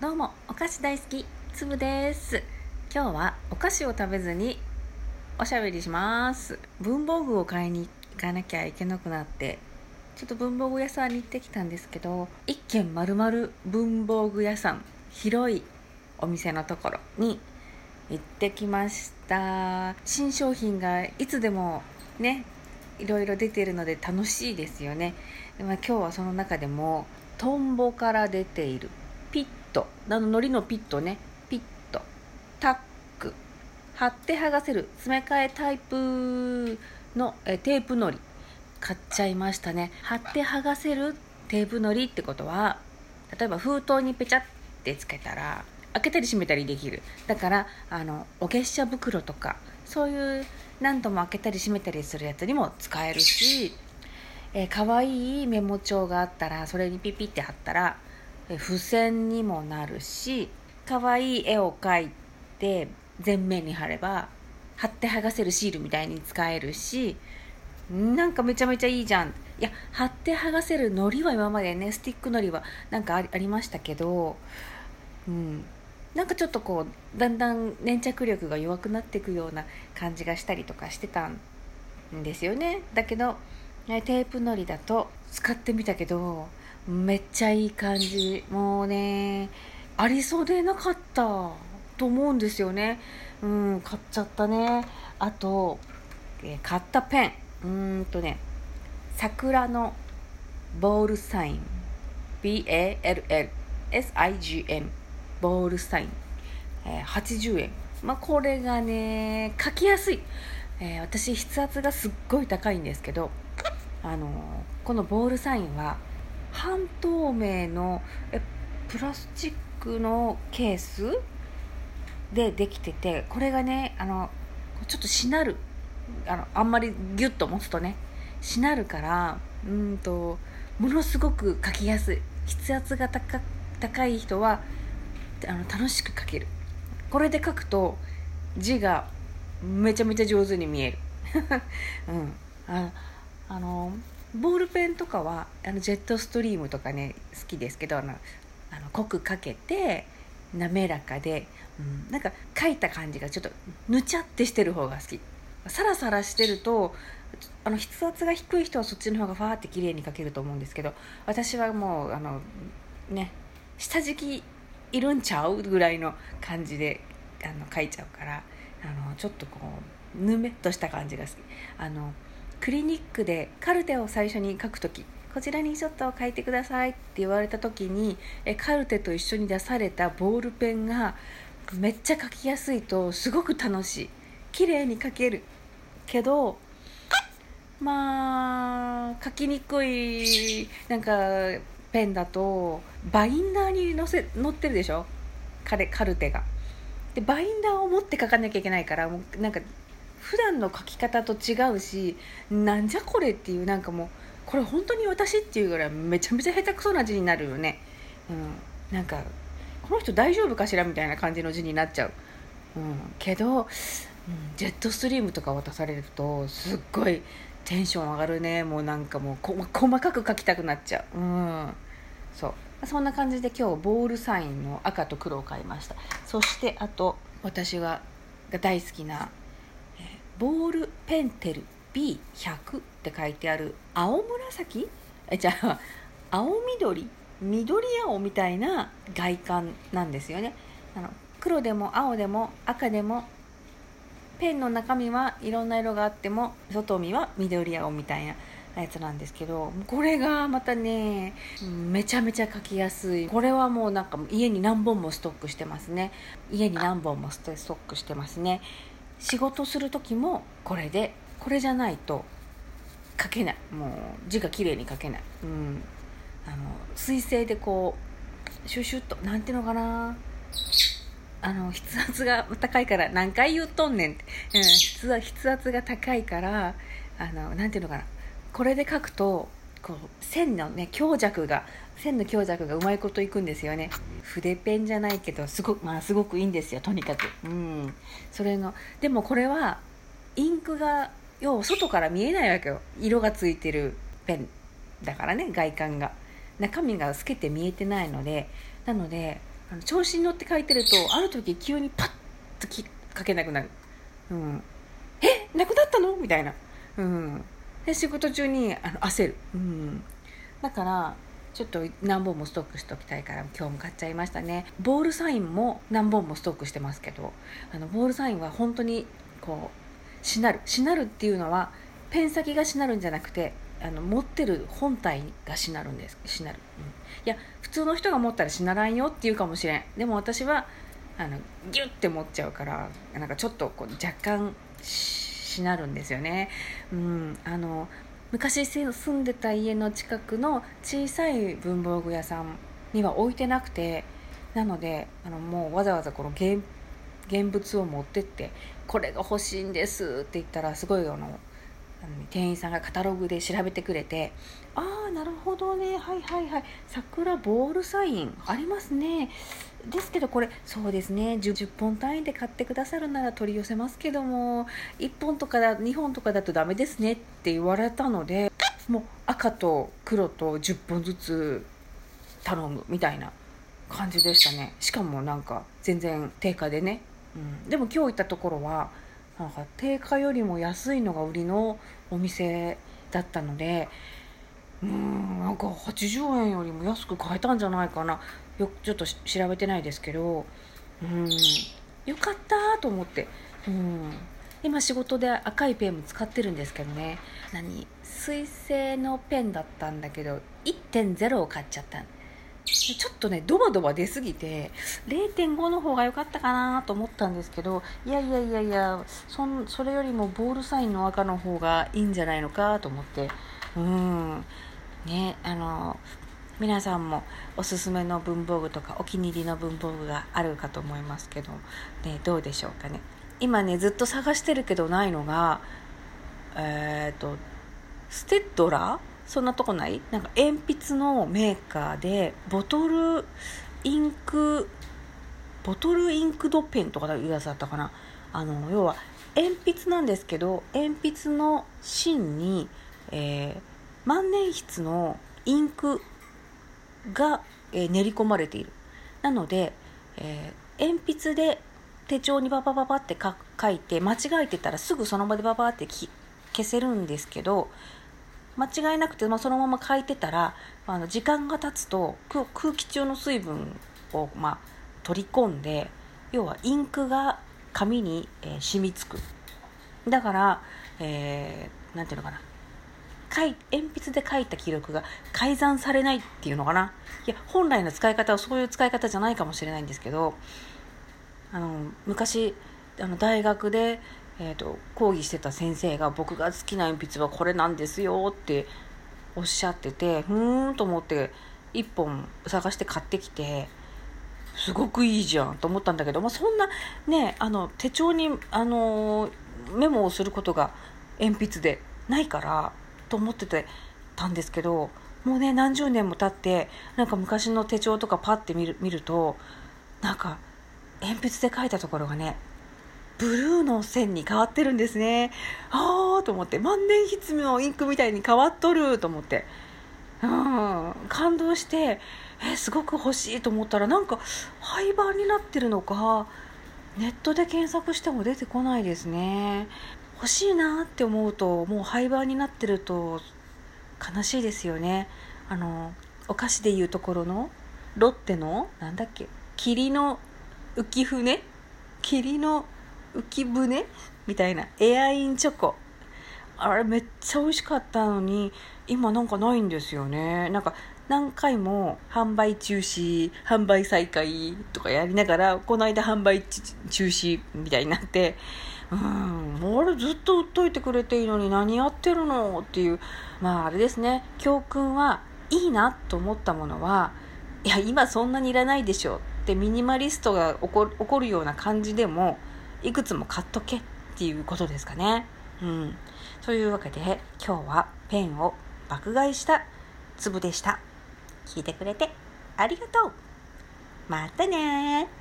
どうもお菓子大好きつぶです。今日はお菓子を食べずにおしゃべりします。文房具を買いに行かなきゃいけなくなってちょっと文房具屋さんに行ってきたんですけど一軒まるまる文房具屋さん広いお店のところに行ってきました。新商品がいつでもねいろいろ出てるので楽しいですよね、まあ、今日はその中でもトンボから出ているト。あの海苔のピットね。ピット。タック。貼って剥がせる。詰め替えタイプのえテープのり。買っちゃいましたね。貼って剥がせるテープのりってことは例えば封筒にペチャってつけたら開けたり閉めたりできる。だからあのお月謝袋とかそういう何度も開けたり閉めたりするやつにも使えるしえー、かわいいメモ帳があったらそれにピピって貼ったら付箋にもなるし可愛い絵を描いて前面に貼れば貼って剥がせるシールみたいに使えるしなんかめちゃめちゃいいじゃん。いや貼って剥がせるのりは今までねスティックのりはなんかありましたけどうん。なんかちょっとこうだんだん粘着力が弱くなっていくような感じがしたりとかしてたんですよね。だけどテープのりだと使ってみたけどめっちゃいい感じ。もうねありそうでなかったと思うんですよね。うん買っちゃったね。あと、え、買ったペン。うーんとね桜のボールサイン。BALLSIGN ボールサイン、えー、80円。まあこれがね書きやすい、えー、私筆圧がすっごい高いんですけどあのこのボールサインは半透明のえプラスチックのケースでできててこれがねあのちょっとしなる。あのあんまりギュッと持つとねしなるからうんとものすごく書きやすい。筆圧が高高い人はあの楽しく書ける。これで書くと字がめちゃめちゃ上手に見える、うん、ああのボールペンとかはあのジェットストリームとかね好きですけどあのあの濃くかけて滑らかで、うん、なんか書いた感じがちょっとぬちゃってしてる方が好き。サラサラしてるとあの筆圧が低い人はそっちの方がファーって綺麗に書けると思うんですけど私はもうあのね下敷きいるんちゃうぐらいの感じであの書いちゃうからあのちょっとこうぬめっとした感じが好き。あのクリニックでカルテを最初に書く時こちらにちょっと書いてくださいって言われた時にえカルテと一緒に出されたボールペンがめっちゃ書きやすいとすごく楽しい。綺麗に書ける。けどまあ書きにくいなんかペンだとバインダーに載せ載ってるでしょ？カレカルテが。でバインダーを持って書かなきゃいけないからもうなんか普段の書き方と違うしなんじゃこれっていうなんかもうこれ本当に私っていうぐらいめちゃめちゃ下手くそな字になるよね、うん、なんかこの人大丈夫かしらみたいな感じの字になっちゃう、うん、けど、うん、ジェットストリームとか渡されるとすっごいテンション上がるね。もうなんかもう細かく書きたくなっちゃう。うん。そう。そんな感じで今日ボールサインの赤と黒を買いました。そしてあと私が大好きなボールペンテル B100 って書いてある青紫？えじゃあ青緑？緑青みたいな外観なんですよね。あの黒でも青でも赤でもペンの中身はいろんな色があっても外見は緑青みたいなやつなんですけどこれがまたねめちゃめちゃ描きやすい。これはもうなんか家に何本もストックしてますね。家に何本もストックしてますね。仕事する時もこれでこれじゃないと書けない。もう字が綺麗に書けない、うん、あの水性でこうシュシュッとなんていうのかな。あの筆圧が高いから何回言うとんねんって、うん、筆筆圧が高いからあのなんていうのかな。これで書くとこう線のね強弱が線の強弱がうまいこといくんですよね。筆ペンじゃないけどすごくまあすごくいいんですよとにかく。うん。それのでもこれはインクが要は外から見えないわけよ。色がついてるペンだからね外観が。中身が透けて見えてないので。なのであの調子に乗って書いてるとある時急にパッとき書けなくなる、うん、え？なくなったの？みたいな、うん、で仕事中にあの焦る、うん、だからちょっと何本もストックしておきたいから今日も買っちゃいましたね。ボールサインも何本もストックしてますけどあのボールサインは本当にこうしなる。しなるっていうのはペン先がしなるんじゃなくてあの持ってる本体がしなるんです。しなる、うん、いや普通の人が持ったらしならんよって言うかもしれん。でも私はあのギュッて持っちゃうからなんかちょっとこう若干ししなるんですよね、うん、あの昔住んでた家の近くの小さい文房具屋さんには置いてなくてなのであのもうわざわざこの現現物を持ってってこれが欲しいんですって言ったらすごいあの店員さんがカタログで調べてくれて「ああなるほどね。はいはいはい。桜ボールサインありますね。ですけどこれそうですね。10, 10, 本単位で買ってくださるなら取り寄せますけども1本とかだ2本とかだとダメですねって言われたのでもう赤と黒と10本ずつ頼むみたいな感じでしたね。しかもなんか全然定価でね、うん、でも今日行ったところはなんか定価よりも安いのが売りのお店だったのでか80円よりも安く買えたんじゃないかな。よちょっと調べてないですけど。うん。よかったと思って。うん。今仕事で赤いペンも使ってるんですけどね。何？水性のペンだったんだけど1.0を買っちゃった。ちょっとねドバドバ出すぎて0.5の方が良かったかなと思ったんですけどいやいやいやいやそそれよりもボールサインの赤の方がいいんじゃないのかと思って。うん。ねあの皆さんもおすすめの文房具とかお気に入りの文房具があるかと思いますけど、ね、どうでしょうかね。今ねずっと探してるけどないのがえっ、ー、とステッドラー？そんなとこない？なんか鉛筆のメーカーでボトルインクボトルインクドペンとかいうやつだったかな。あの要は鉛筆なんですけど鉛筆の芯に、えー、万年筆のインクが、えー、練り込まれている。なので、えー、鉛筆で手帳にババババって書いて間違えてたらすぐその場でババって消せるんですけど間違いなくて、まあ、そのまま書いてたらあの時間が経つと空気中の水分を、まあ、取り込んで要はインクが紙に、えー、染みつく。だから、えー、なんていうのかな。鉛筆で書いた記録が改ざんされないっていうのかな。いや本来の使い方はそういう使い方じゃないかもしれないんですけどあの昔あの大学でえーと、講義してた先生が僕が好きな鉛筆はこれなんですよっておっしゃっててふーんと思って1本探して買ってきてすごくいいじゃんと思ったんだけど、まあ、そんなねあの手帳に、あのメモをすることが鉛筆でないからと思っててたんですけどもうね何十年も経ってなんか昔の手帳とかパッて見る見るとなんか鉛筆で書いたところがねブルーの線に変わってるんですね。ああと思って万年筆のインクみたいに変わっとると思って。うん感動してえすごく欲しいと思ったらなんか廃盤になってるのかネットで検索しても出てこないですね。欲しいなって思うともう廃盤になってると悲しいですよね。あのお菓子でいうところのロッテのなんだっけ霧の浮舟？霧の浮舟？みたいな。エアインチョコ。あれめっちゃ美味しかったのに今なんかないんですよね。なんか何回も販売中止販売再開とかやりながらこの間販売中止みたいになってうんあれずっと売っといてくれていいのに何やってるのっていうまああれですね教訓はいいなと思ったものはいや今そんなにいらないでしょってミニマリストが起こるような感じでもいくつも買っとけっていうことですかね。うん。というわけで今日はペンを爆買いした粒でした。聞いてくれてありがとう。またね